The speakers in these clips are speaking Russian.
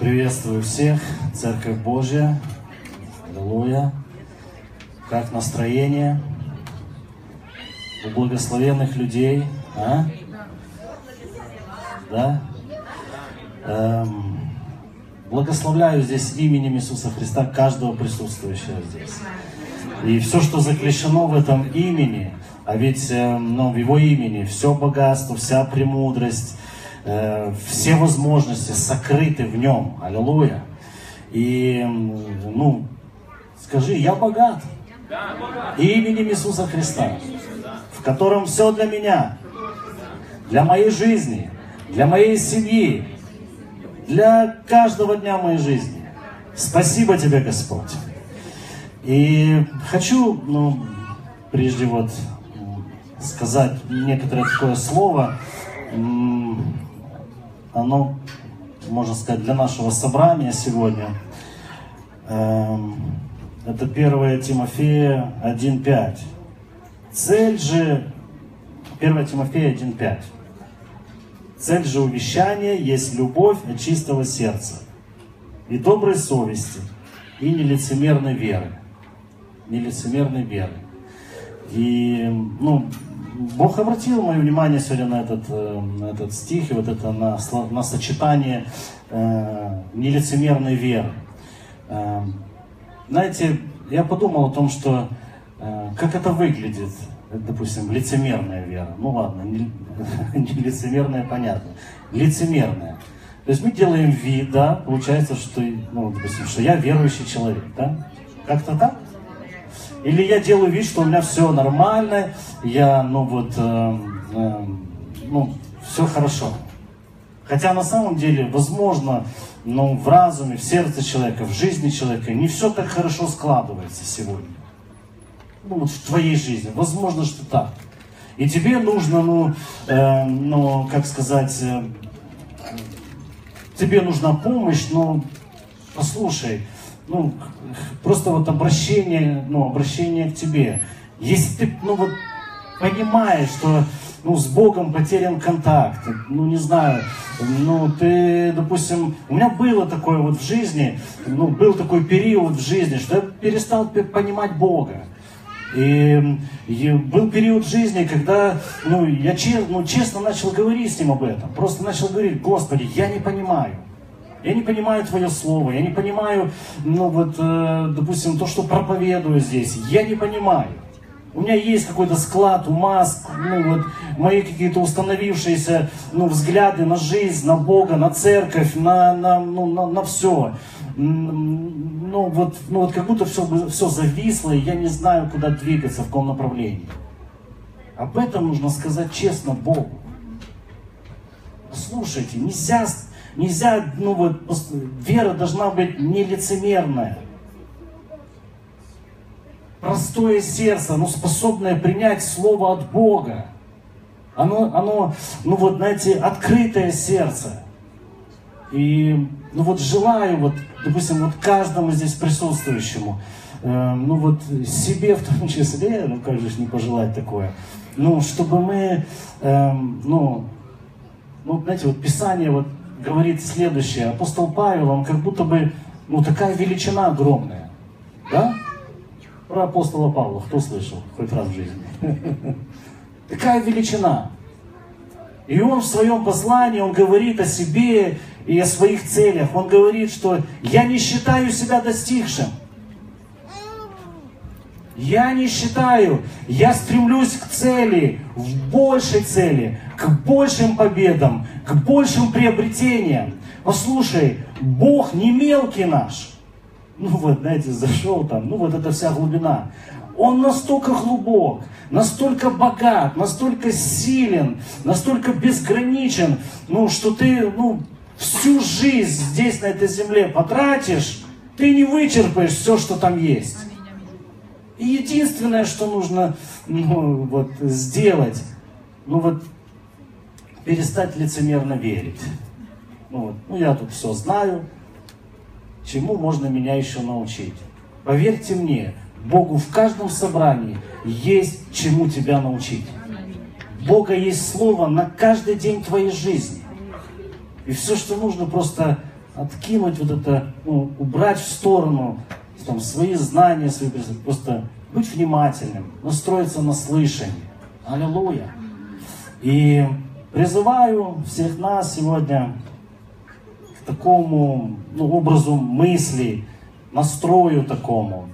Приветствую всех, Церковь Божья, Аллилуйя. Как настроение у благословенных людей, а? Да? Эм, благословляю здесь именем Иисуса Христа каждого присутствующего здесь. И все, что заключено в этом имени, а ведь э, ну, в его имени все богатство, вся премудрость, все возможности сокрыты в нем. Аллилуйя. И, ну, скажи, я богат. Именем Иисуса Христа, в котором все для меня, для моей жизни, для моей семьи, для каждого дня моей жизни. Спасибо тебе, Господь. И хочу, ну, прежде вот сказать некоторое такое слово, оно, можно сказать, для нашего собрания сегодня. Эм, это 1 Тимофея 1.5. Цель же, 1 Тимофея 1.5. Цель же увещания есть любовь от чистого сердца и доброй совести, и нелицемерной веры. Нелицемерной веры. И, ну, Бог обратил мое внимание сегодня на этот, э, на этот стих и вот это на, на сочетание э, нелицемерной веры. Э, знаете, я подумал о том, что э, как это выглядит, допустим, лицемерная вера. Ну ладно, не, не лицемерная, понятно. Лицемерная. То есть мы делаем вид, да, получается, что, ну, допустим, что я верующий человек, да? Как-то так? Или я делаю вид, что у меня все нормально, я, ну вот, э, э, ну, все хорошо. Хотя на самом деле, возможно, ну, в разуме, в сердце человека, в жизни человека не все так хорошо складывается сегодня. Ну, вот в твоей жизни. Возможно, что так. И тебе нужно, ну, э, ну как сказать, э, тебе нужна помощь, но послушай, ну, просто вот обращение, ну, обращение к тебе. Если ты, ну, вот, понимаешь, что, ну, с Богом потерян контакт, ну, не знаю, ну, ты, допустим, у меня было такое вот в жизни, ну, был такой период в жизни, что я перестал понимать Бога. И, и был период жизни, когда ну, я честно, ну, честно начал говорить с ним об этом. Просто начал говорить, Господи, я не понимаю. Я не понимаю Твое Слово, я не понимаю, ну вот, э, допустим, то, что проповедую здесь, я не понимаю. У меня есть какой-то склад ума, ну вот, мои какие-то установившиеся ну, взгляды на жизнь, на Бога, на церковь, на, на, ну, на, на все. Ну вот, ну вот как будто все, все зависло, и я не знаю, куда двигаться, в каком направлении. Об этом нужно сказать честно Богу. Слушайте, нельзя Нельзя, ну вот, вера должна быть нелицемерная. Простое сердце, оно способное принять слово от Бога. Оно, оно, ну вот, знаете, открытое сердце. И, ну вот, желаю, вот, допустим, вот каждому здесь присутствующему, э, ну вот, себе в том числе, ну как же не пожелать такое, ну, чтобы мы, э, ну, ну, знаете, вот Писание вот говорит следующее. Апостол Павел, он как будто бы, ну, такая величина огромная. Да? Про апостола Павла, кто слышал хоть раз в жизни? Такая величина. И он в своем послании, он говорит о себе и о своих целях. Он говорит, что я не считаю себя достигшим. Я не считаю, я стремлюсь к цели, в большей цели, к большим победам, к большим приобретениям. Послушай, Бог не мелкий наш. Ну вот, знаете, зашел там, ну вот эта вся глубина. Он настолько глубок, настолько богат, настолько силен, настолько безграничен, ну что ты, ну, всю жизнь здесь, на этой земле потратишь, ты не вычерпаешь все, что там есть. И единственное, что нужно ну, вот, сделать, ну вот перестать лицемерно верить. Ну, вот, ну я тут все знаю, чему можно меня еще научить. Поверьте мне, Богу в каждом собрании есть чему тебя научить. Бога есть Слово на каждый день твоей жизни. И все, что нужно, просто откинуть вот это, ну, убрать в сторону там, свои знания, свои просто быть внимательным, настроиться на слышание. Аллилуйя. И призываю всех нас сегодня к такому ну, образу мыслей, настрою такому.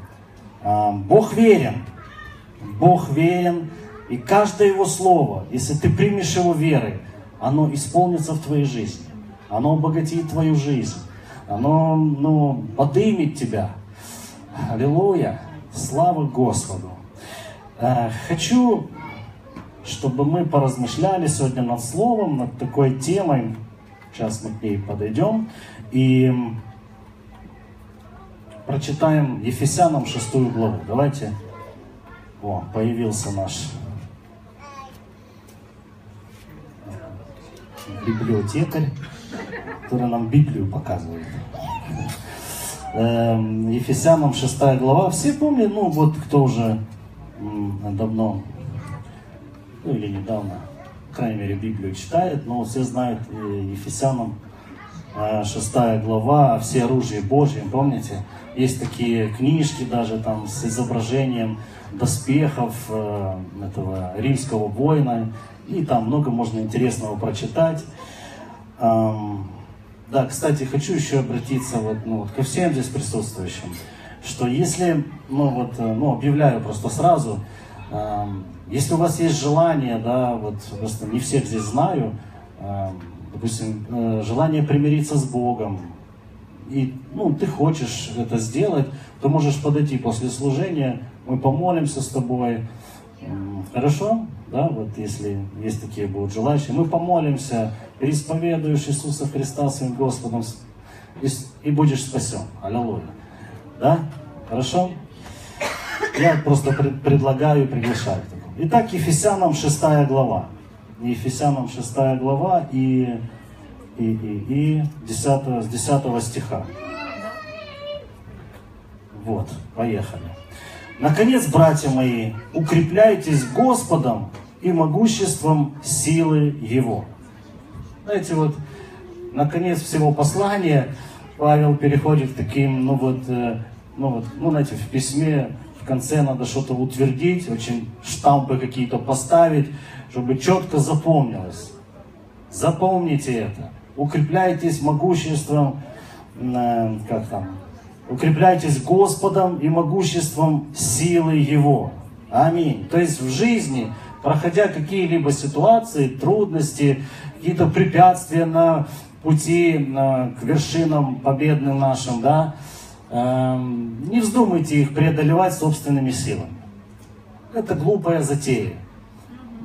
А, Бог верен. Бог верен. И каждое Его слово, если ты примешь его верой, оно исполнится в твоей жизни. Оно обогатит твою жизнь. Оно ну, подымет тебя. Аллилуйя. Слава Господу. А, хочу, чтобы мы поразмышляли сегодня над словом, над такой темой. Сейчас мы к ней подойдем. И прочитаем Ефесянам шестую главу. Давайте. О, появился наш библиотекарь, который нам Библию показывает. Эм, Ефесянам 6 глава. Все помнят, ну вот кто уже давно, ну или недавно, по крайней мере, Библию читает, но все знают э, Ефесянам 6 э, глава, все оружие Божье, помните? Есть такие книжки даже там с изображением доспехов э, этого римского воина, и там много можно интересного прочитать. Да, кстати, хочу еще обратиться вот, ну, вот ко всем здесь присутствующим, что если, ну вот, э, ну объявляю просто сразу, если у вас есть желание, да, вот просто не всех здесь знаю, допустим, э, желание примириться с Богом, и ну, ты хочешь это сделать, то можешь подойти после служения, мы помолимся с тобой. Хорошо? Да, вот если есть такие будут желающие, мы помолимся, переисповедуешь Иисуса Христа своим Господом и, и будешь спасен. Аллилуйя. Да? Хорошо? Я просто пред, предлагаю и приглашаю к такому. Итак, Ефесянам 6 глава. Ефесянам 6 глава и, и, и, и 10, с 10 стиха. Вот, поехали. Наконец, братья мои, укрепляйтесь Господом и могуществом силы Его. Знаете, вот, наконец всего послания Павел переходит к таким, ну вот, э, ну вот, ну знаете, в письме в конце надо что-то утвердить, очень штампы какие-то поставить, чтобы четко запомнилось. Запомните это. Укрепляйтесь могуществом, э, как там, укрепляйтесь Господом и могуществом силы Его. Аминь. То есть в жизни, проходя какие-либо ситуации, трудности, какие-то препятствия на пути к вершинам победным нашим, да, эм, не вздумайте их преодолевать собственными силами. Это глупая затея.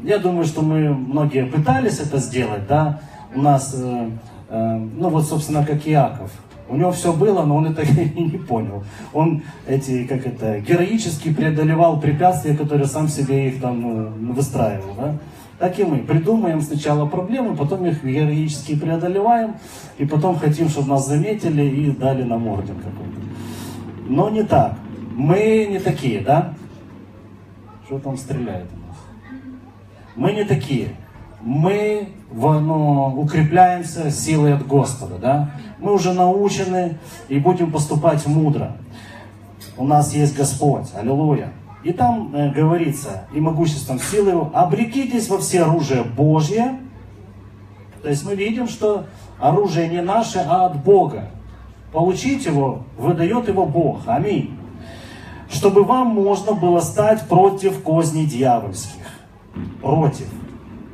Я думаю, что мы многие пытались это сделать, да, у нас, э, э, ну вот, собственно, как Иаков, у него все было, но он это не понял. Он эти, как это, героически преодолевал препятствия, которые сам себе их там ну, выстраивал. Да? Так и мы. Придумаем сначала проблемы, потом их героически преодолеваем, и потом хотим, чтобы нас заметили и дали нам орден какой-то. Но не так. Мы не такие, да? Что там стреляет у нас? Мы не такие мы ну, укрепляемся силой от Господа, да? Мы уже научены и будем поступать мудро. У нас есть Господь, аллилуйя. И там э, говорится, и могуществом силы его, обрекитесь во все оружие Божье. То есть мы видим, что оружие не наше, а от Бога. Получить его, выдает его Бог. Аминь. Чтобы вам можно было стать против козней дьявольских. Против.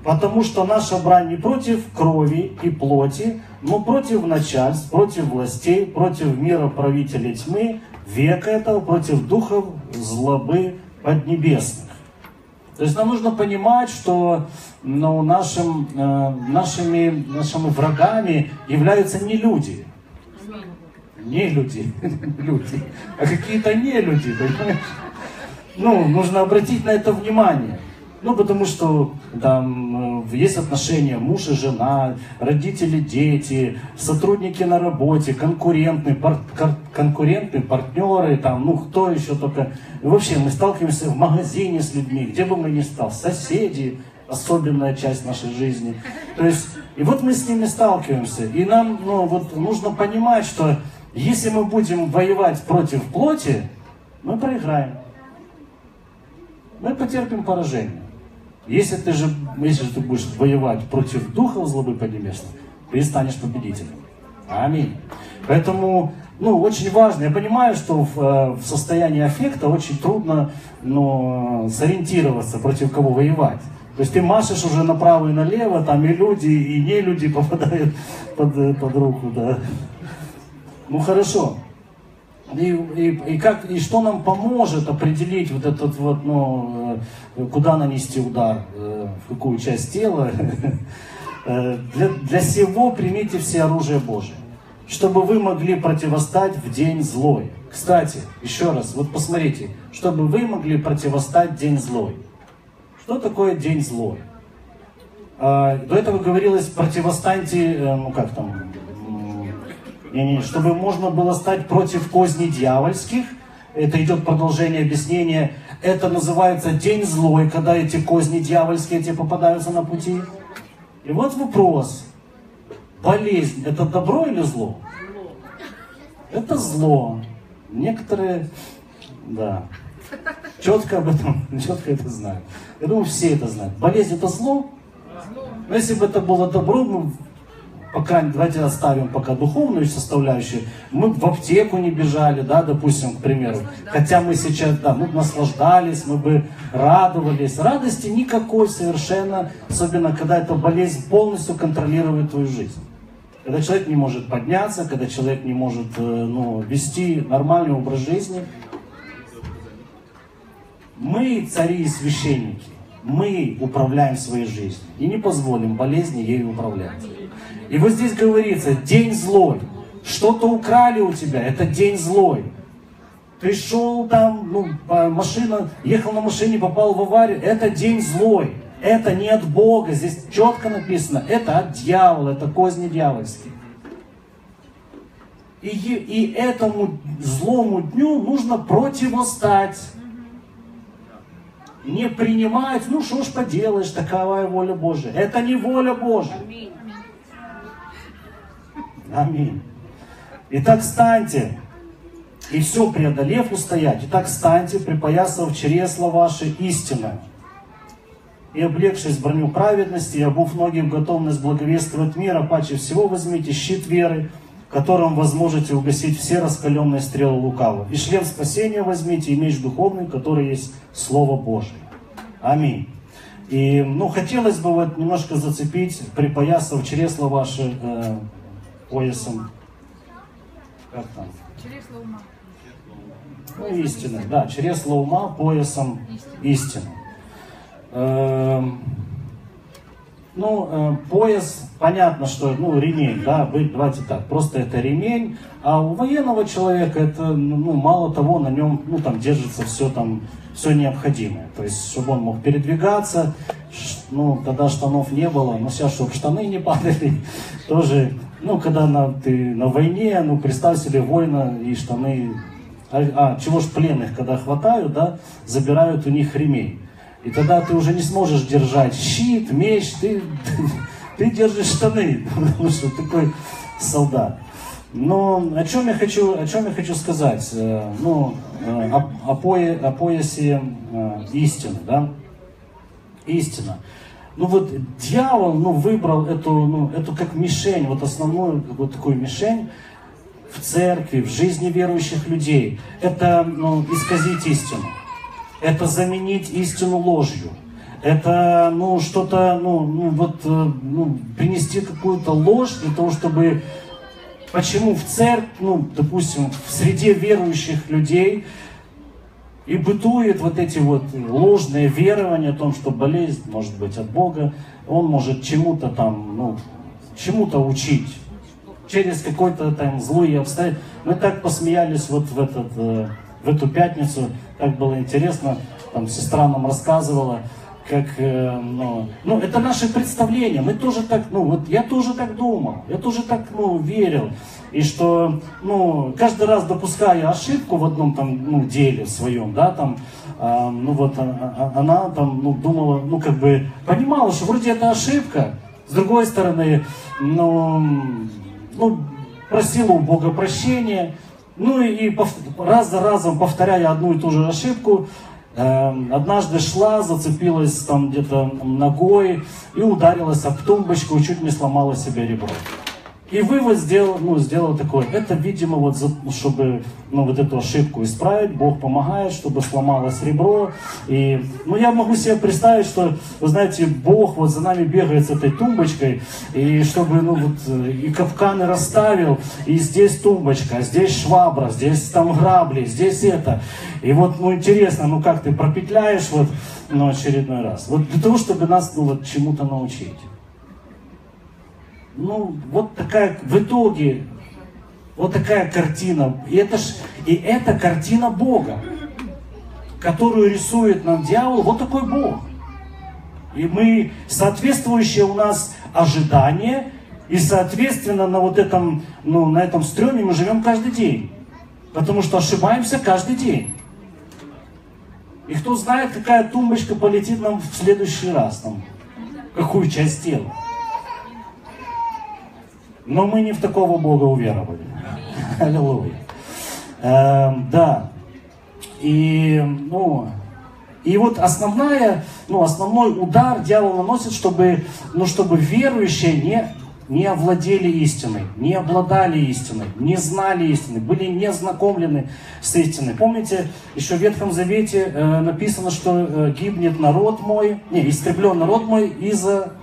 Потому что наша брань не против крови и плоти, но против начальств, против властей, против мира правителей тьмы, века этого, против духов злобы поднебесных. То есть нам нужно понимать, что ну, нашим, э, нашими, нашими врагами являются не люди. Не люди, люди, а какие-то не люди, понимаешь? Ну, нужно обратить на это внимание. Ну, потому что там э, есть отношения муж и жена, родители, дети, сотрудники на работе, конкурентные, пар, конкурентные партнеры, там, ну, кто еще только. И вообще, мы сталкиваемся в магазине с людьми, где бы мы ни стали, соседи, особенная часть нашей жизни. То есть, и вот мы с ними сталкиваемся. И нам ну, вот, нужно понимать, что если мы будем воевать против плоти, мы проиграем. Мы потерпим поражение. Если ты же, если ты будешь воевать против духов злобы поднебесной, ты станешь победителем. Аминь. Поэтому, ну, очень важно. Я понимаю, что в, э, в состоянии аффекта очень трудно ну, сориентироваться, против кого воевать. То есть ты машешь уже направо и налево, там и люди, и не люди попадают под, под руку, да. Ну хорошо. И, и, и, как, и что нам поможет определить вот этот вот, ну, э, куда нанести удар, э, в какую часть тела? Э, для, для сего примите все оружие Божие, чтобы вы могли противостать в день злой. Кстати, еще раз, вот посмотрите, чтобы вы могли противостать день злой. Что такое день злой? А, до этого говорилось, противостаньте, ну как там, не, не, чтобы можно было стать против козней дьявольских, это идет продолжение объяснения, это называется день злой, когда эти козни дьявольские тебе попадаются на пути. И вот вопрос, болезнь, это добро или зло? Это зло. Некоторые, да, четко об этом, четко это знают. Я думаю, все это знают. Болезнь это зло? Но если бы это было добро, мы пока, давайте оставим пока духовную составляющую, мы в аптеку не бежали, да, допустим, к примеру. Хотя мы сейчас, да, мы бы наслаждались, мы бы радовались. Радости никакой совершенно, особенно когда эта болезнь полностью контролирует твою жизнь. Когда человек не может подняться, когда человек не может э, ну, вести нормальный образ жизни. Мы, цари и священники, мы управляем своей жизнью и не позволим болезни ей управлять. И вот здесь говорится, день злой. Что-то украли у тебя, это день злой. Ты шел там, ну, машина, ехал на машине, попал в аварию, это день злой. Это не от Бога, здесь четко написано, это от дьявола, это козни дьявольские. И, и этому злому дню нужно противостать. Не принимать, ну что ж поделаешь, такая воля Божия. Это не воля Божия. Аминь. Итак, станьте, и все преодолев устоять. Итак, станьте, припоясав чресла ваши истинно, и облегшись броню праведности, и обув ноги в готовность благовествовать мир, а паче всего возьмите щит веры, которым возможете угасить все раскаленные стрелы лукавого. И шлем спасения возьмите, и меч духовный, который есть Слово Божие. Аминь. И, ну, хотелось бы вот немножко зацепить, припоясав чресла ваши, э, поясом, как там? Чресло ума. Ну, истины, да, чресло ума поясом истины. Эм, ну, э, пояс, понятно, что, ну, ремень, да, давайте так, просто это ремень, а у военного человека это, ну, мало того, на нем, ну, там держится все там, все необходимое. То есть, чтобы он мог передвигаться, ну, тогда штанов не было, но сейчас, чтобы штаны не падали, тоже ну, когда на, ты на войне, ну, представь себе воина и штаны, а, а чего ж пленных, когда хватают, да, забирают у них ремень. И тогда ты уже не сможешь держать щит, меч, ты, ты, держишь штаны, потому что такой солдат. Но о чем я хочу, о чем я хочу сказать? Э, ну, э, о, о, пое, о поясе э, истины, да? Истина. Ну вот дьявол ну, выбрал эту, ну, эту как мишень, вот основную вот такую мишень в церкви, в жизни верующих людей. Это ну, исказить истину. Это заменить истину ложью. Это ну, что-то, ну, ну, вот, э, ну, принести какую-то ложь для того, чтобы Почему в церкви, ну, допустим, в среде верующих людей и бытует вот эти вот ложные верования о том, что болезнь может быть от Бога, он может чему-то там, ну, чему-то учить через какой-то там злой обстоятельства. Мы так посмеялись вот в, этот, э, в эту пятницу, так было интересно, там сестра нам рассказывала, как, э, ну, ну, это наше представление. Мы тоже так, ну, вот я тоже так думал, я тоже так, ну, верил. И что, ну, каждый раз допуская ошибку в одном там, ну, деле своем, да, там, э, ну, вот а, а, она там, ну, думала, ну, как бы, понимала, что вроде это ошибка. С другой стороны, ну, ну, просила у Бога прощения, ну и, раз за разом повторяя одну и ту же ошибку, Эм, однажды шла, зацепилась там где-то ногой и ударилась об тумбочку, чуть не сломала себе ребро. И вывод сделал, ну, сделал такой, это, видимо, вот, ну, чтобы ну, вот эту ошибку исправить, Бог помогает, чтобы сломалось ребро. И, ну, я могу себе представить, что, вы знаете, Бог вот за нами бегает с этой тумбочкой, и чтобы, ну, вот, э, и капканы расставил, и здесь тумбочка, здесь швабра, здесь там грабли, здесь это. И вот, ну, интересно, ну, как ты пропетляешь вот, ну, очередной раз. Вот для того, чтобы нас, ну, вот, чему-то научить ну, вот такая, в итоге, вот такая картина. И это, ж, и это картина Бога, которую рисует нам дьявол. Вот такой Бог. И мы, соответствующее у нас ожидание, и, соответственно, на вот этом, ну, на этом стреме мы живем каждый день. Потому что ошибаемся каждый день. И кто знает, какая тумбочка полетит нам в следующий раз, там, какую часть тела. Но мы не в такого Бога уверовали. Аллилуйя. Э, да. И, ну, и вот основная, ну, основной удар дьявол наносит, чтобы, ну, чтобы верующие не, не овладели истиной, не обладали истиной, не знали истины, были не знакомлены с истиной. Помните, еще в Ветхом Завете э, написано, что э, гибнет народ мой, не, истреблен народ мой из-за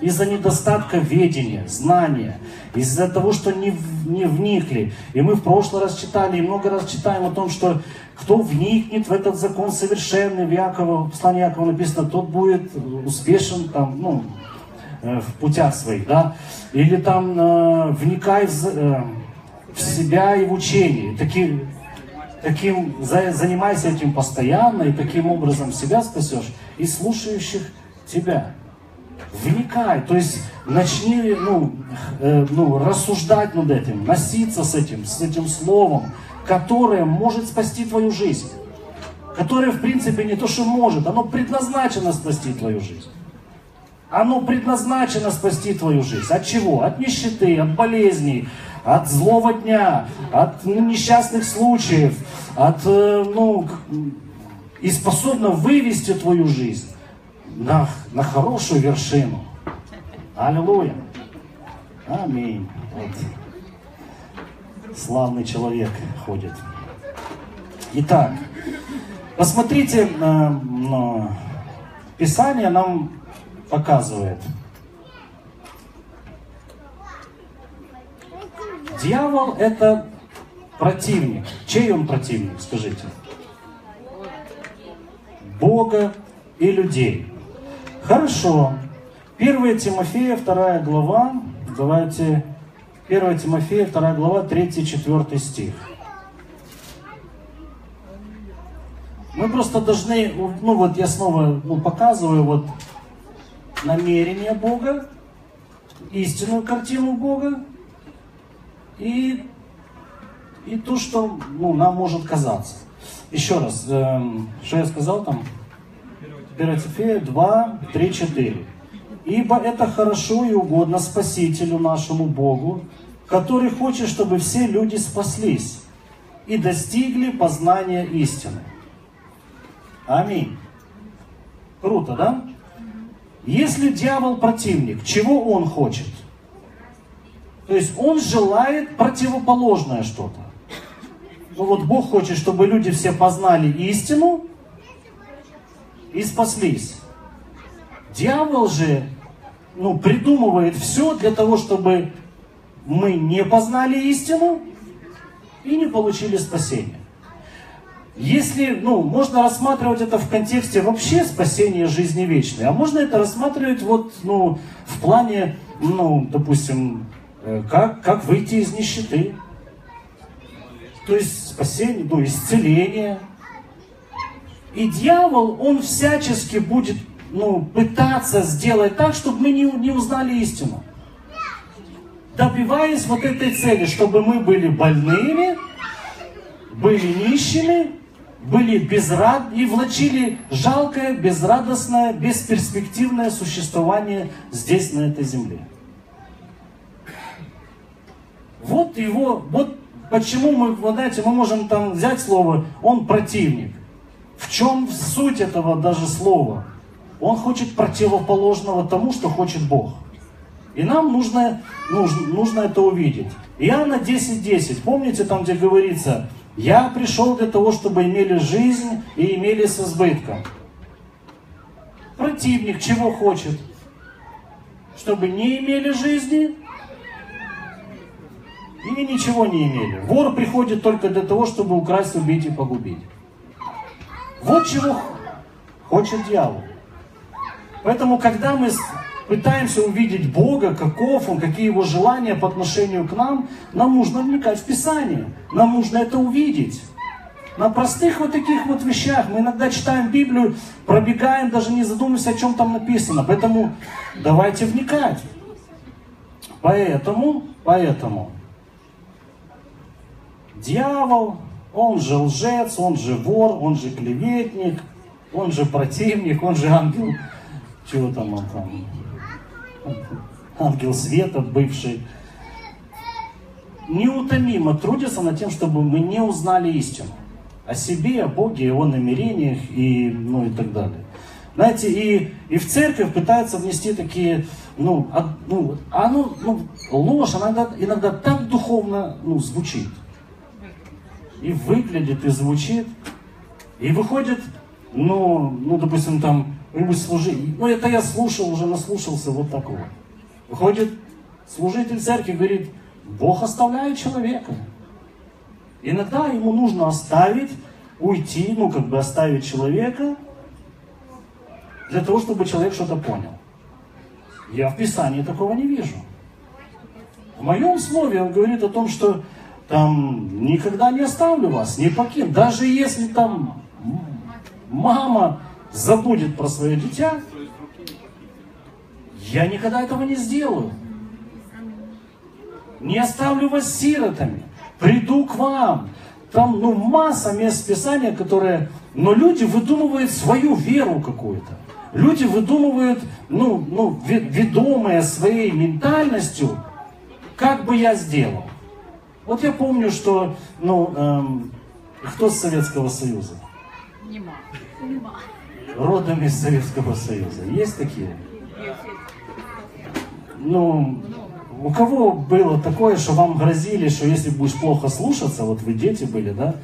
из-за недостатка ведения, знания, из-за того, что не, не вникли. И мы в прошлый раз читали, и много раз читаем о том, что кто вникнет в этот закон совершенный, в Якова, в послании Якова написано, тот будет успешен там, ну, э, в путях своих, да, или там э, вникай в, э, в себя и в учение. Таким, таким, за, занимайся этим постоянно, и таким образом себя спасешь, и слушающих тебя вникай, то есть начни ну, э, ну, рассуждать над этим, носиться с этим, с этим словом, которое может спасти твою жизнь. Которое, в принципе, не то, что может, оно предназначено спасти твою жизнь. Оно предназначено спасти твою жизнь. От чего? От нищеты, от болезней, от злого дня, от несчастных случаев, от, э, ну, и способно вывести твою жизнь на, на хорошую вершину. Аллилуйя. Аминь. Вот. Славный человек ходит. Итак, посмотрите, э, Писание нам показывает. Дьявол это противник. Чей он противник, скажите? Бога и людей. Хорошо. 1 Тимофея, 2 глава. Давайте 1 Тимофея, 2 глава, 3-4 стих. Мы просто должны, ну вот я снова ну, показываю вот намерение Бога, истинную картину Бога и, и то, что ну, нам может казаться. Еще раз, эм, что я сказал там? 1 Тимофея 2, 3, 4. «Ибо это хорошо и угодно Спасителю нашему Богу, который хочет, чтобы все люди спаслись и достигли познания истины». Аминь. Круто, да? Если дьявол противник, чего он хочет? То есть он желает противоположное что-то. Ну вот Бог хочет, чтобы люди все познали истину, и спаслись. Дьявол же ну, придумывает все для того, чтобы мы не познали истину и не получили спасение. Если, ну, можно рассматривать это в контексте вообще спасения жизни вечной, а можно это рассматривать вот, ну, в плане, ну, допустим, э, как, как выйти из нищеты. То есть спасение, ну, исцеление, И дьявол, он всячески будет ну, пытаться сделать так, чтобы мы не, не узнали истину. Добиваясь вот этой цели, чтобы мы были больными, были нищими, были безрад и влачили жалкое, безрадостное, бесперспективное существование здесь, на этой земле. Вот его, вот почему мы, вы знаете, мы можем там взять слово, он противник. В чем суть этого даже слова? Он хочет противоположного тому, что хочет Бог. И нам нужно, нужно, нужно это увидеть. Иоанна 10.10, 10. помните там, где говорится, «Я пришел для того, чтобы имели жизнь и имели с избытком». Противник чего хочет? Чтобы не имели жизни и ничего не имели. Вор приходит только для того, чтобы украсть, убить и погубить. Вот чего хочет дьявол. Поэтому, когда мы пытаемся увидеть Бога, каков Он, какие Его желания по отношению к нам, нам нужно вникать в Писание. Нам нужно это увидеть. На простых вот таких вот вещах. Мы иногда читаем Библию, пробегаем, даже не задумываясь, о чем там написано. Поэтому давайте вникать. Поэтому, поэтому, дьявол, он же лжец, он же вор, он же клеветник, он же противник, он же ангел, чего там он там, ангел света бывший. Неутомимо трудится над тем, чтобы мы не узнали истину о себе, о Боге, о намерениях и, ну, и так далее. Знаете, и, и в церковь пытаются внести такие, ну, от, ну, оно, ну, ложь, она иногда, иногда так духовно ну, звучит и выглядит, и звучит. И выходит, ну, ну допустим, там, кто-нибудь служитель, ну, это я слушал, уже наслушался вот такого. Выходит служитель церкви, говорит, Бог оставляет человека. Иногда ему нужно оставить, уйти, ну, как бы оставить человека, для того, чтобы человек что-то понял. Я в Писании такого не вижу. В моем слове он говорит о том, что там никогда не оставлю вас, не покину. Даже если там мама забудет про свое дитя, я никогда этого не сделаю. Не оставлю вас сиротами. Приду к вам. Там, ну, масса мест Писания, которые... Но люди выдумывают свою веру какую-то. Люди выдумывают, ну, ну, ведомые своей ментальностью, как бы я сделал. Вот я помню, что, ну, эм, кто с Советского Союза? Нема. Нема. Родом из Советского Союза. Есть такие? Ну, у кого было такое, что вам грозили, что если будешь плохо слушаться, вот вы дети были, да,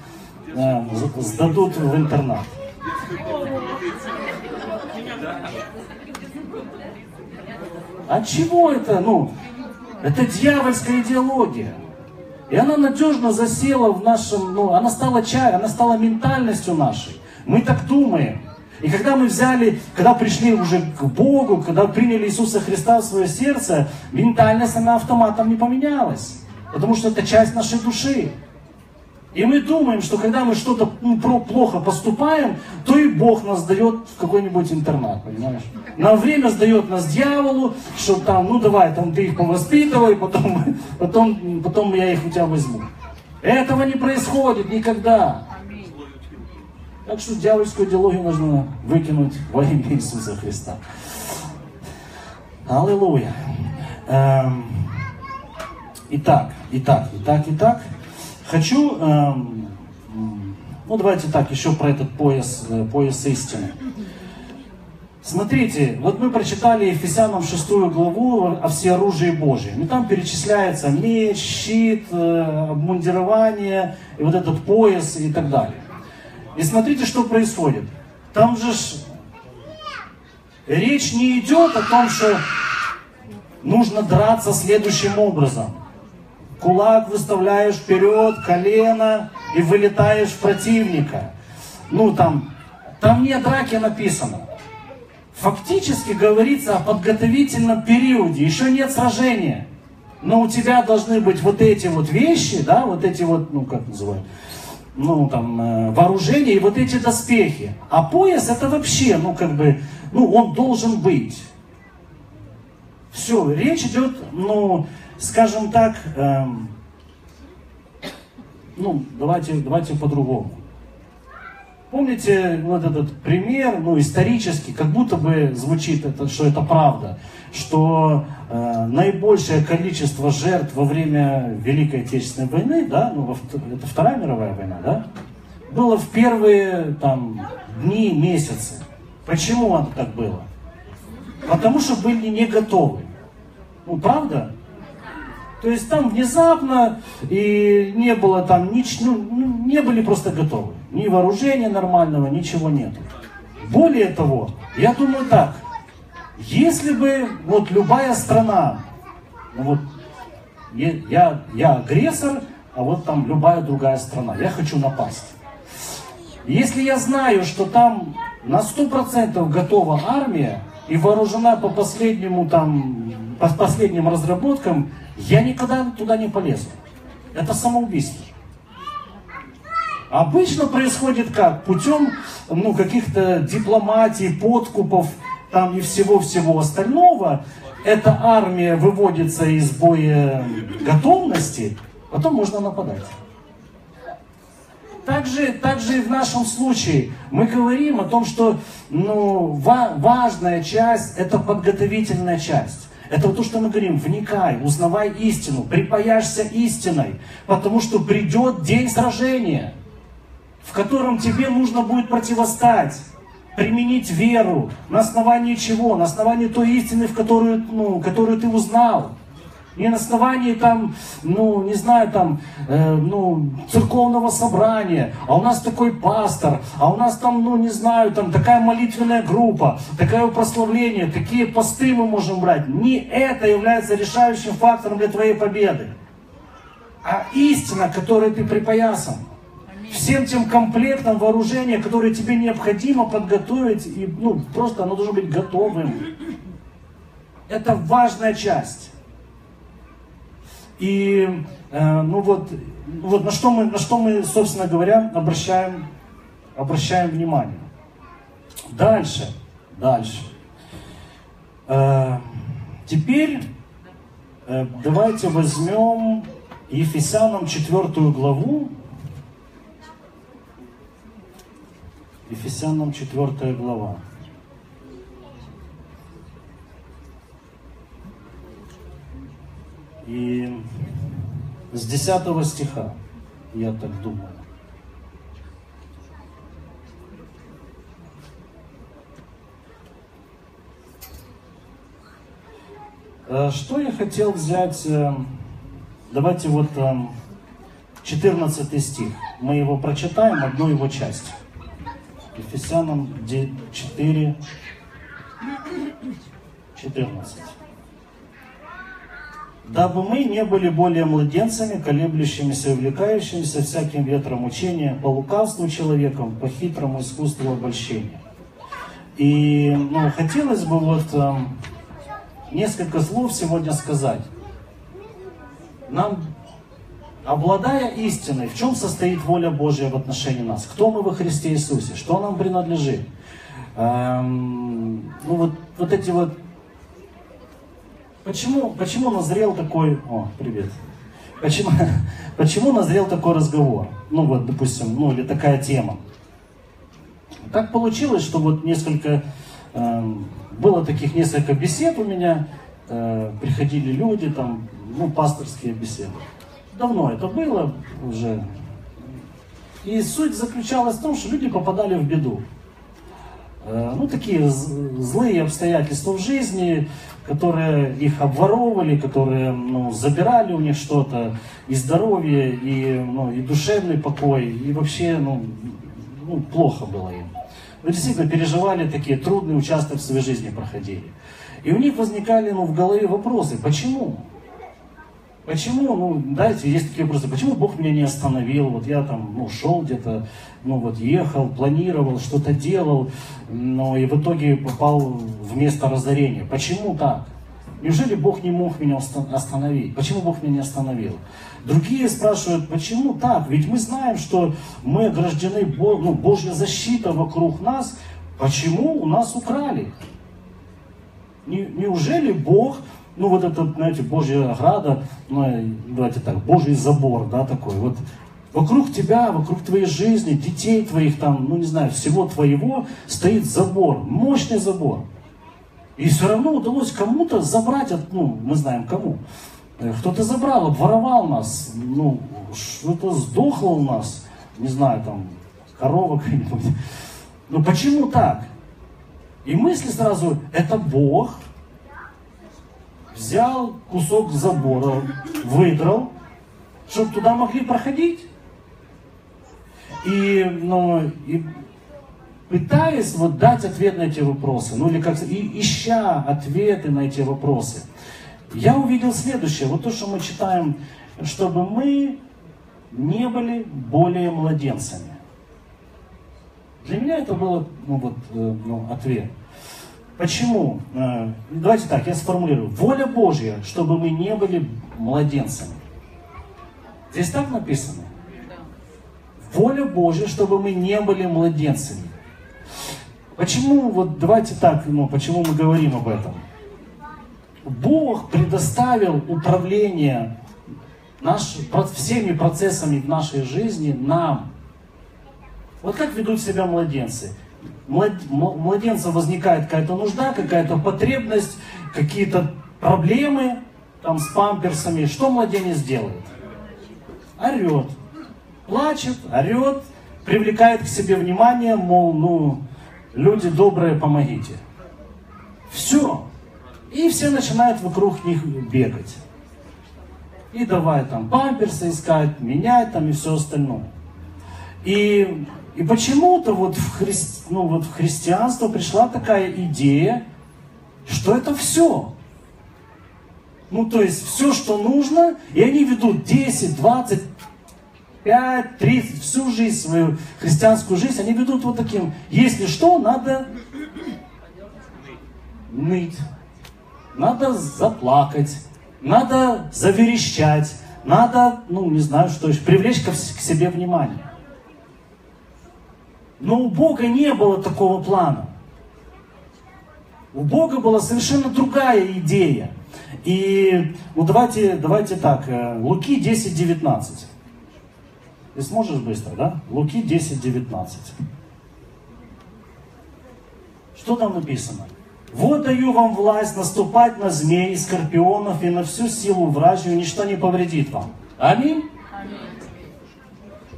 э, сдадут в интернат? От чего это? Ну, это дьявольская идеология. И она надежно засела в нашем, ну, она стала чай, она стала ментальностью нашей. Мы так думаем. И когда мы взяли, когда пришли уже к Богу, когда приняли Иисуса Христа в свое сердце, ментальность, она автоматом не поменялась. Потому что это часть нашей души. И мы думаем, что когда мы что-то ну, плохо поступаем, то и Бог нас дает в какой-нибудь интернат, понимаешь? На время сдает нас дьяволу, что там, ну давай, там ты их повоспитывай, потом, потом, потом я их у тебя возьму. Этого не происходит никогда. Так что дьявольскую идеологию нужно выкинуть во имя Иисуса Христа. Аллилуйя. Эм, итак, итак, итак, итак. Хочу, эм, ну давайте так, еще про этот пояс, э, пояс истины. Смотрите, вот мы прочитали Ефесянам 6 главу о всеоружии Божьем. И там перечисляется меч, щит, э, обмундирование, и вот этот пояс и так далее. И смотрите, что происходит. Там же ж речь не идет о том, что нужно драться следующим образом – Кулак выставляешь вперед, колено и вылетаешь в противника. Ну там, там не о драке написано. Фактически говорится о подготовительном периоде, еще нет сражения. Но у тебя должны быть вот эти вот вещи, да, вот эти вот, ну как называют, ну, там, э, вооружение и вот эти доспехи. А пояс это вообще, ну, как бы, ну, он должен быть. Все, речь идет, ну, скажем так, эм, ну, давайте, давайте по-другому. Помните вот этот пример, ну, исторический, как будто бы звучит, это, что это правда, что э, наибольшее количество жертв во время Великой Отечественной войны, да, ну, это Вторая мировая война, да, было в первые там дни, месяцы. Почему это так было? Потому что были не готовы. Ну, правда? То есть там внезапно и не было там ничего, ну, ну, не были просто готовы. Ни вооружения нормального, ничего нету. Более того, я думаю так, если бы вот любая страна, ну вот я, я агрессор, а вот там любая другая страна, я хочу напасть. Если я знаю, что там на 100% готова армия и вооружена по последнему там, по последним разработкам, я никогда туда не полезу. Это самоубийство. Обычно происходит как? Путем ну, каких-то дипломатий, подкупов там и всего-всего остального. Эта армия выводится из боя готовности, потом можно нападать. Также, также и в нашем случае мы говорим о том, что ну, ва важная часть – это подготовительная часть. Это то, что мы говорим, вникай, узнавай истину, припаяшься истиной, потому что придет день сражения, в котором тебе нужно будет противостать, применить веру, на основании чего? На основании той истины, в которую, ну, которую ты узнал. Не на основании там, ну, не знаю, там, э, ну, церковного собрания, а у нас такой пастор, а у нас там, ну, не знаю, там такая молитвенная группа, такое прославление, такие посты мы можем брать. Не это является решающим фактором для твоей победы, а истина, которой ты припоясан. Всем тем комплектом вооружения, которое тебе необходимо подготовить, и, ну, просто оно должно быть готовым. Это важная часть. И э, ну вот, вот на, что мы, на что мы, собственно говоря, обращаем, обращаем внимание. Дальше, дальше. Э, теперь э, давайте возьмем Ефесянам четвертую главу. Ефесянам четвертая глава. И с 10 стиха, я так думаю. Э, что я хотел взять? Э, давайте вот 14 э, стих. Мы его прочитаем, одну его часть. Ефесянам 4, 14 дабы мы не были более младенцами, колеблющимися и увлекающимися всяким ветром учения, по лукавству человеком, по хитрому искусству обольщения. И ну, хотелось бы вот э, несколько слов сегодня сказать. Нам, обладая истиной, в чем состоит воля Божья в отношении нас? Кто мы во Христе Иисусе? Что нам принадлежит? Эм, ну вот, вот эти вот Почему, почему назрел такой... О, привет. Почему, почему назрел такой разговор? Ну вот, допустим, ну или такая тема. Так получилось, что вот несколько... Э, было таких несколько бесед у меня. Э, приходили люди, там, ну, пасторские беседы. Давно это было уже. И суть заключалась в том, что люди попадали в беду. Э, ну, такие злые обстоятельства в жизни, которые их обворовывали, которые ну, забирали у них что-то, и здоровье, и, ну, и душевный покой, и вообще ну, ну, плохо было им. Вы действительно переживали такие трудные участки в своей жизни проходили. И у них возникали ну, в голове вопросы, почему? Почему, ну, знаете, есть такие вопросы, почему Бог меня не остановил, вот я там, ну, шел где-то, ну, вот ехал, планировал, что-то делал, но и в итоге попал в место разорения. Почему так? Неужели Бог не мог меня остановить? Почему Бог меня не остановил? Другие спрашивают, почему так? Ведь мы знаем, что мы ограждены, ну, Божья защита вокруг нас. Почему у нас украли? Неужели Бог, ну вот этот, знаете, Божья ограда, ну, давайте так, Божий забор, да, такой, вот вокруг тебя, вокруг твоей жизни, детей твоих там, ну не знаю, всего твоего стоит забор, мощный забор. И все равно удалось кому-то забрать, от, ну, мы знаем кому. Э, кто-то забрал, обворовал нас, ну, что-то сдохло у нас, не знаю, там, корова какая-нибудь. Ну почему так? И мысли сразу, это Бог взял кусок забора, выдрал, чтобы туда могли проходить. И, ну, и пытаясь вот дать ответ на эти вопросы, ну или как и ища ответы на эти вопросы, я увидел следующее, вот то, что мы читаем, чтобы мы не были более младенцами. Для меня это был ну, вот, э, ну, ответ. Почему? Э, давайте так, я сформулирую. Воля Божья, чтобы мы не были младенцами. Здесь так написано? Воля Божья, чтобы мы не были младенцами. Почему, вот давайте так, ну, почему мы говорим об этом? Бог предоставил управление наш, всеми процессами в нашей жизни нам. Вот как ведут себя младенцы? Младенцам возникает какая-то нужда, какая-то потребность, какие-то проблемы там с памперсами. Что младенец делает? Орет. Плачет, орет, привлекает к себе внимание, мол, ну, люди добрые, помогите. Все. И все начинают вокруг них бегать. И давай там памперсы искать, менять там и все остальное. И, и почему-то вот в, хри... ну, вот в христианство пришла такая идея, что это все. Ну, то есть все, что нужно, и они ведут 10, 20, 5, 30, всю жизнь свою христианскую жизнь, они ведут вот таким. Если что, надо ныть, надо заплакать, надо заверещать, надо, ну, не знаю, что еще, привлечь к себе внимание. Но у Бога не было такого плана. У Бога была совершенно другая идея. И ну давайте, давайте так, э, Луки 10, 19. Ты сможешь быстро, да? Луки 10, 19. Что там написано? Вот даю вам власть наступать на змей, скорпионов и на всю силу вражью, и ничто не повредит вам. Аминь?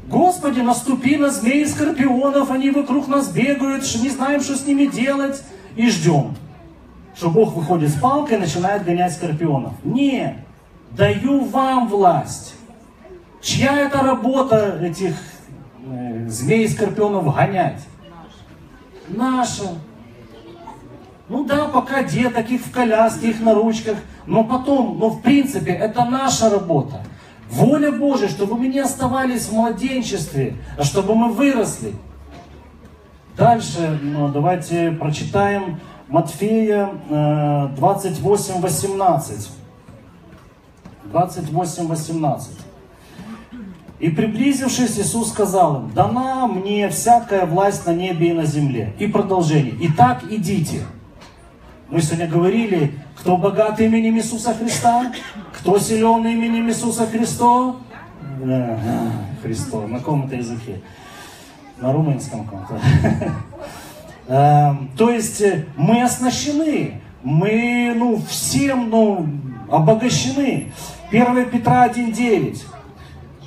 Господи, наступи на змей и скорпионов, они вокруг нас бегают, не знаем, что с ними делать, и ждем, что Бог выходит с палкой и начинает гонять скорпионов. Не, даю вам власть. Чья это работа этих э, змей и скорпионов гонять? Наша. Ну да, пока деток, их в коляске, их на ручках, но потом, ну в принципе, это наша работа. Воля Божья, чтобы мы не оставались в младенчестве, а чтобы мы выросли. Дальше, ну, давайте прочитаем Матфея 28, 18. 28, 18. И приблизившись, Иисус сказал им, дана мне всякая власть на небе и на земле. И продолжение. Итак, идите. Мы сегодня говорили, кто богат именем Иисуса Христа, кто силен именем Иисуса Христа. Да, Христо, на каком-то языке? На румынском каком-то. Эм, то есть э, мы оснащены, мы ну, всем ну, обогащены. 1 Петра 1.9.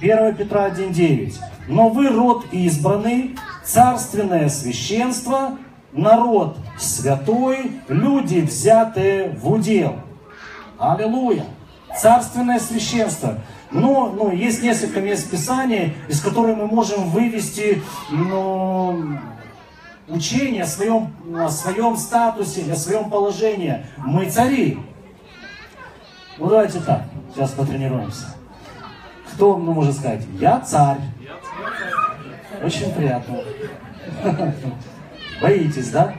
1 Петра 1.9. Но вы род избранный, царственное священство, народ святой, люди, взятые в удел. Аллилуйя! Царственное священство. Но ну, есть несколько мест Писания, из которых мы можем вывести ну, учение о своем, о своем статусе, о своем положении. Мы цари. Ну давайте так, сейчас потренируемся. Кто ну, может сказать? Я царь. Очень приятно. Боитесь, да?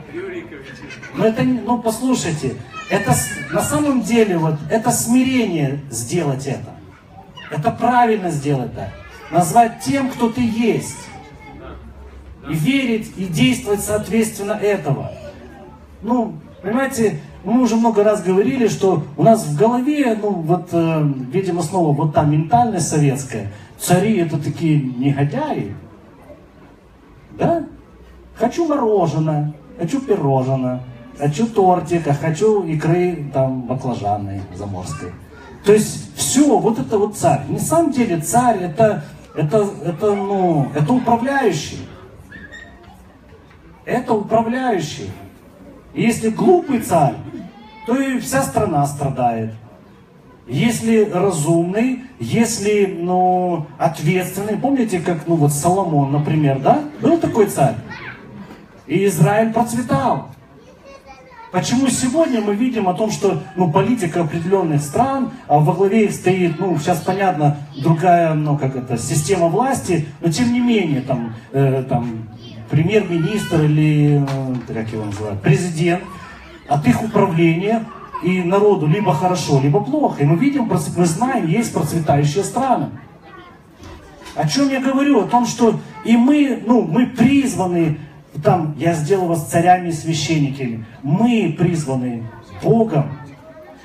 Но это, ну послушайте, Это на самом деле вот это смирение сделать это. Это правильно сделать так. Назвать тем, кто ты есть. И верить, и действовать соответственно этого. Ну, понимаете, мы уже много раз говорили, что у нас в голове, ну вот, э, видимо, снова вот та ментальность советская, цари это такие негодяи, да? Хочу мороженое, хочу пирожное, хочу тортика, хочу икры там баклажанной заморской. То есть все, вот это вот царь. На самом деле царь это, это, это, ну, это управляющий. Это управляющий. И если глупый царь, то и вся страна страдает. Если разумный, если ну, ответственный, помните, как ну, вот Соломон, например, да? Был такой царь. И Израиль процветал. Почему сегодня мы видим о том, что ну, политика определенных стран, а во главе стоит, ну, сейчас понятно, другая, ну, как это, система власти, но тем не менее, там, э, там премьер-министр или, э, как его называют, президент, от их управления и народу либо хорошо, либо плохо. И мы видим, мы знаем, есть процветающие страны. О чем я говорю? О том, что и мы, ну, мы призваны там я сделал вас царями и священниками. Мы призваны Богом.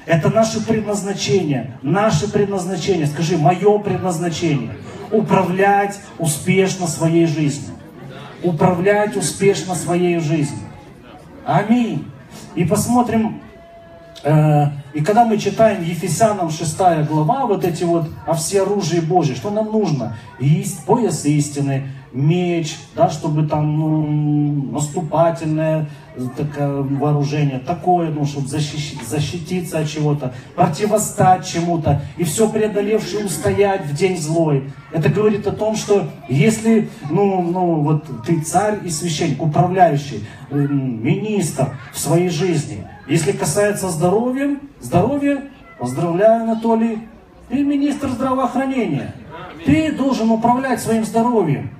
Это наше предназначение. Наше предназначение. Скажи, мое предназначение. Управлять успешно своей жизнью. Управлять успешно своей жизнью. Аминь. И посмотрим, э, и когда мы читаем Ефесянам 6 глава, вот эти вот о всеоружии Божье, что нам нужно? Есть пояс истины, меч, да, чтобы там ну, наступательное такое, вооружение, такое, ну, чтобы защитить, защититься от чего-то, противостать чему-то, и все преодолевший устоять в день злой. Это говорит о том, что если, ну, ну, вот ты царь и священник, управляющий, министр в своей жизни, если касается здоровья, здоровья, поздравляю, Анатолий, ты министр здравоохранения. Ты должен управлять своим здоровьем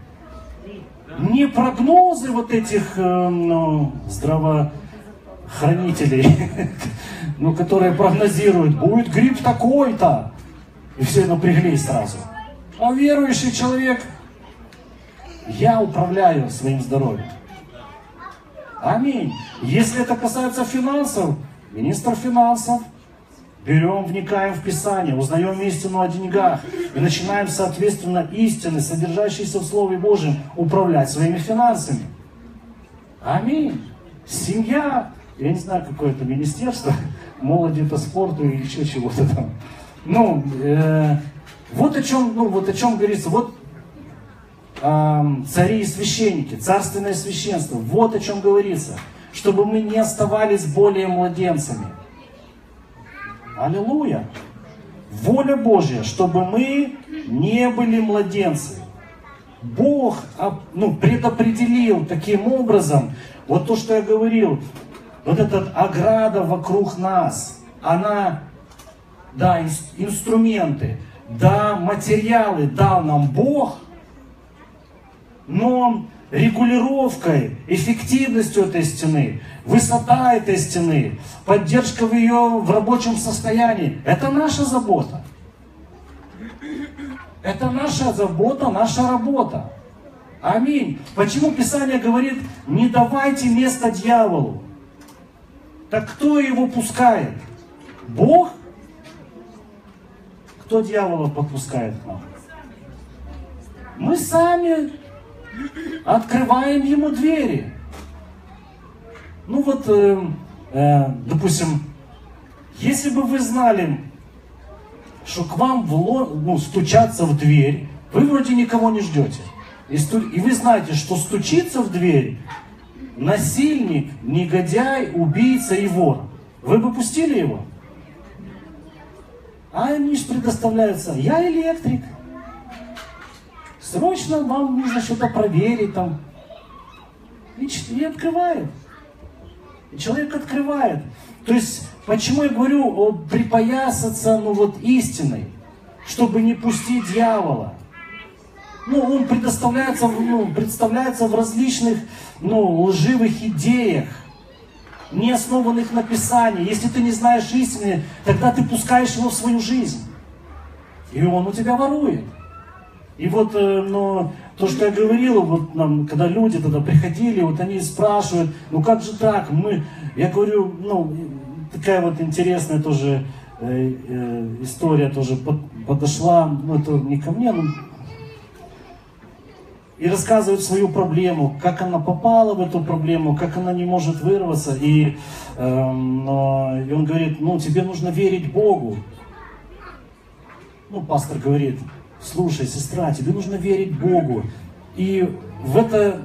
не прогнозы вот этих э, ну, здравоохранителей, ну, которые прогнозируют, будет грипп такой-то, и все напряглись сразу. А верующий человек, я управляю своим здоровьем. Аминь. Если это касается финансов, министр финансов – берем, вникаем в Писание, узнаем истину о деньгах и начинаем, соответственно, истины, содержащиеся в Слове Божьем, управлять своими финансами. Аминь. Семья, я не знаю, какое это министерство, молоди по спорту и еще чего-то там. Ну, э, вот о чем, ну, вот о чем говорится, вот э, цари и священники, царственное священство, вот о чем говорится, чтобы мы не оставались более младенцами, Аллилуйя. Воля Божья, чтобы мы не были младенцы. Бог ну, предопределил таким образом, вот то, что я говорил, вот эта ограда вокруг нас, она, да, инструменты, да, материалы дал нам Бог, но регулировкой, эффективностью этой стены, высота этой стены, поддержка в ее в рабочем состоянии. Это наша забота. Это наша забота, наша работа. Аминь. Почему Писание говорит, не давайте место дьяволу? Так кто его пускает? Бог? Кто дьявола подпускает к нам? Мы сами открываем ему двери. Ну вот, э, э, допустим, если бы вы знали, что к вам вло, ну, стучаться в дверь, вы вроде никого не ждете. И, сту, и вы знаете, что стучиться в дверь насильник, негодяй, убийца и вор. Вы бы пустили его? А они же предоставляются, я электрик, Срочно вам нужно что-то проверить там. И, и открывает. И человек открывает. То есть, почему я говорю припоясаться, ну вот, истиной, чтобы не пустить дьявола. Ну, он предоставляется, ну, представляется в различных, ну, лживых идеях. не основанных на Писании. Если ты не знаешь истины, тогда ты пускаешь его в свою жизнь. И он у тебя ворует. И вот, э, но то, что я говорил, вот нам, когда люди тогда приходили, вот они спрашивают, ну как же так, мы, я говорю, ну, такая вот интересная тоже э, э, история тоже под, подошла, ну это не ко мне, но и рассказывает свою проблему, как она попала в эту проблему, как она не может вырваться. И, э, и он говорит, ну тебе нужно верить Богу. Ну, пастор говорит, слушай, сестра, тебе нужно верить Богу. И в это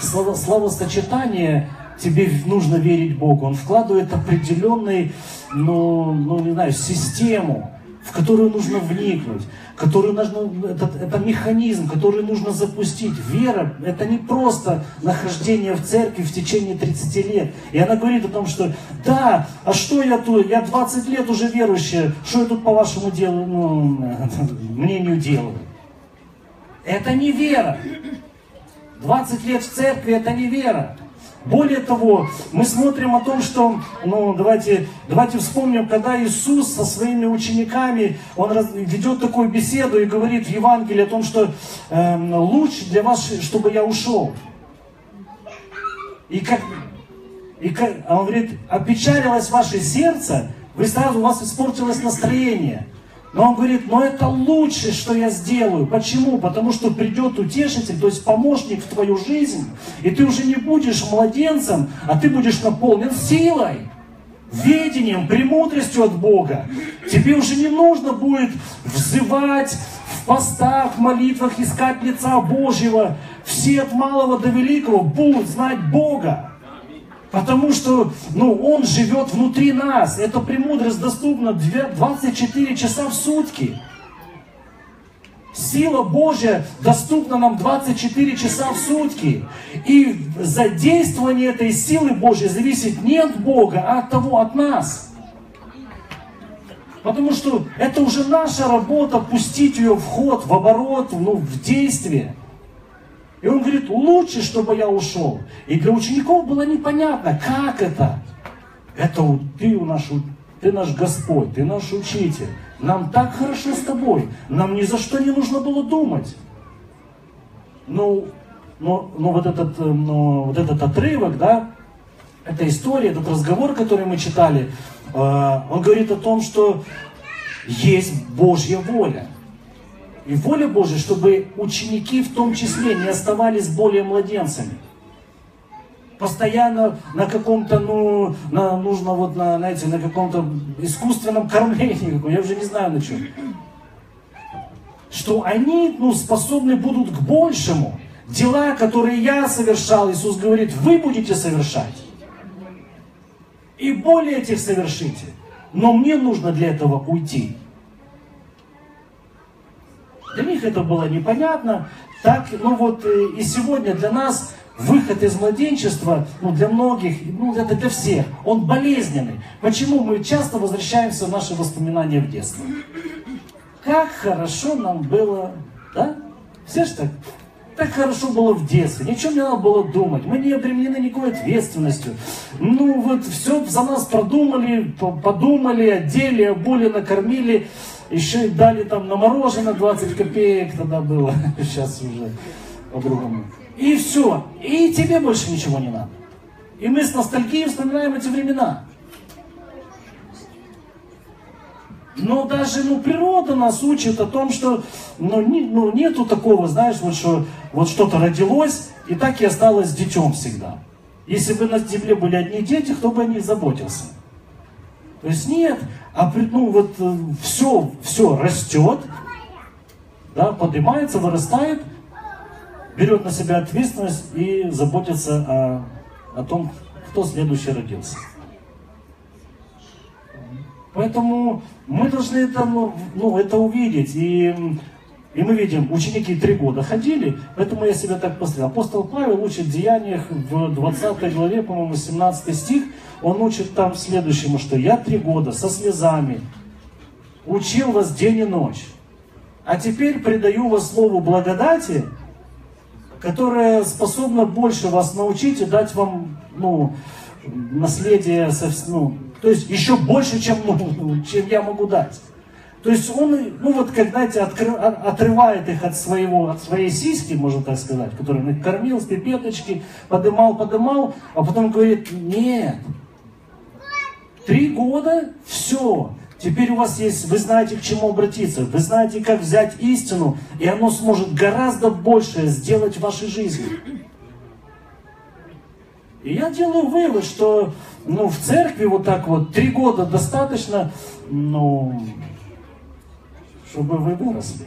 слово, словосочетание тебе нужно верить Богу. Он вкладывает определенный, ну, ну не знаю, систему в которую нужно вникнуть, которую нужно, это, это механизм, который нужно запустить. Вера – это не просто нахождение в церкви в течение 30 лет. И она говорит о том, что да, а что я тут, я 20 лет уже верующая, что я тут по вашему делу, ну, мнению делаю? Это не вера. 20 лет в церкви – это не вера. Более того, мы смотрим о том, что, ну, давайте, давайте вспомним, когда Иисус со своими учениками, он раз, ведет такую беседу и говорит в Евангелии о том, что э, лучше для вас, чтобы я ушел. И как, и как, а он говорит, опечалилось ваше сердце, вы сразу, у вас испортилось настроение. Но он говорит, но это лучшее, что я сделаю. Почему? Потому что придет утешитель, то есть помощник в твою жизнь, и ты уже не будешь младенцем, а ты будешь наполнен силой, ведением, премудростью от Бога. Тебе уже не нужно будет взывать в постах, молитвах, искать лица Божьего. Все от малого до великого будут знать Бога. Потому что ну, Он живет внутри нас. Эта премудрость доступна 24 часа в сутки. Сила Божья доступна нам 24 часа в сутки. И задействование этой силы Божьей зависит не от Бога, а от того, от нас. Потому что это уже наша работа пустить ее в ход, в оборот, ну, в действие. И он говорит, лучше, чтобы я ушел. И для учеников было непонятно, как это. Это ты наш, ты наш Господь, ты наш учитель. Нам так хорошо с тобой. Нам ни за что не нужно было думать. Ну, но, но вот, этот, но вот этот отрывок, да, эта история, этот разговор, который мы читали, э, он говорит о том, что есть Божья воля. И воля Божья, чтобы ученики в том числе не оставались более младенцами. Постоянно на каком-то, ну, на, нужно вот, на, знаете, на каком-то искусственном кормлении, я уже не знаю на чем. Что они, ну, способны будут к большему. Дела, которые я совершал, Иисус говорит, вы будете совершать. И более этих совершите. Но мне нужно для этого уйти. Для них это было непонятно. Так, ну вот э, и сегодня для нас выход из младенчества, ну для многих, ну это для всех, он болезненный. Почему мы часто возвращаемся в наши воспоминания в детство? Как хорошо нам было, да? Все же так так хорошо было в детстве, ничего не надо было думать, мы не обременены никакой ответственностью. Ну вот все за нас продумали, подумали, одели, обули, накормили. Еще и дали там на мороженое 20 копеек тогда было, сейчас уже по-другому. И все. И тебе больше ничего не надо. И мы с ностальгией вспоминаем эти времена. Но даже ну, природа нас учит о том, что ну, не, ну, нету такого, знаешь, вот, что вот что-то родилось, и так и осталось детем всегда. Если бы на земле были одни дети, кто бы о них заботился? То есть нет, а ну вот все, э, все растет, да, поднимается, вырастает, берет на себя ответственность и заботится о, о том, кто следующий родился. Поэтому мы должны это, ну, ну, это увидеть. И, и мы видим, ученики три года ходили, поэтому я себя так поставил. Апостол Павел учит в Деяниях в 20 главе, по-моему, 17 стих, он учит там следующему, что я три года со слезами учил вас день и ночь, а теперь предаю вас слову благодати, которая способна больше вас научить и дать вам, ну, наследие, ну, то есть еще больше, чем, ну, чем я могу дать. То есть он, ну вот, как, знаете, откры, отрывает их от, своего, от своей сиськи, можно так сказать, который он их кормил с пипеточки, подымал, подымал, а потом говорит, нет, три года, все, Теперь у вас есть, вы знаете, к чему обратиться, вы знаете, как взять истину, и оно сможет гораздо больше сделать в вашей жизни. И я делаю вывод, что ну, в церкви вот так вот три года достаточно, ну, чтобы вы выросли.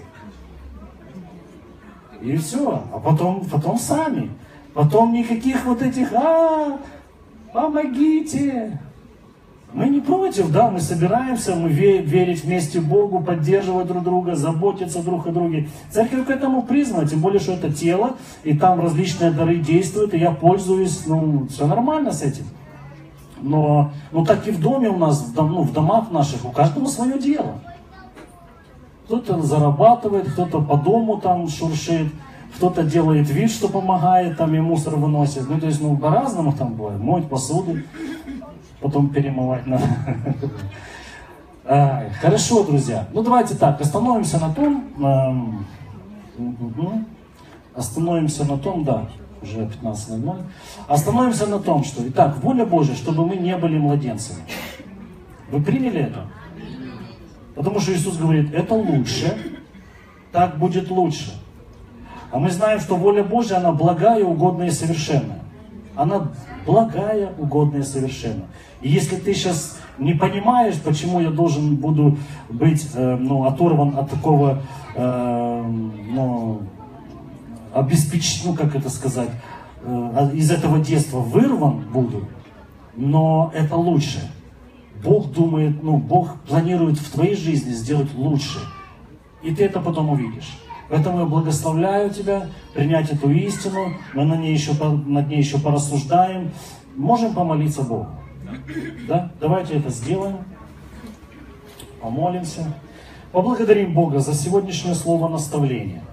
И все. А потом, потом сами. Потом никаких вот этих, а, помогите, мы не против, да, мы собираемся, мы верить вместе Богу, поддерживать друг друга, заботиться друг о друге. Церковь к этому призвана, тем более, что это тело, и там различные дары действуют, и я пользуюсь, ну, все нормально с этим. Но, ну, так и в доме у нас, в, дом, ну, в домах наших, у каждого свое дело. Кто-то зарабатывает, кто-то по дому там шуршит, кто-то делает вид, что помогает, там и мусор выносит. Ну, то есть, ну, по-разному там бывает. Моет посуду потом перемывать надо. Хорошо, друзья. Ну давайте так, остановимся на том, эм, остановимся на том, да, уже 15.00. Остановимся на том, что, итак, воля Божья, чтобы мы не были младенцами. Вы приняли это? Потому что Иисус говорит, это лучше, так будет лучше. А мы знаем, что воля Божья, она благая, угодная и совершенная. Она благая, угодная и совершенная. И если ты сейчас не понимаешь, почему я должен буду быть э, ну, оторван от такого, э, ну, обеспечить, ну, как это сказать, э, из этого детства вырван буду, но это лучше. Бог думает, ну, Бог планирует в твоей жизни сделать лучше. И ты это потом увидишь. Поэтому я благословляю тебя принять эту истину. Мы на ней еще, над ней еще порассуждаем. Можем помолиться Богу. Да? Давайте это сделаем. Помолимся. Поблагодарим Бога за сегодняшнее слово наставления.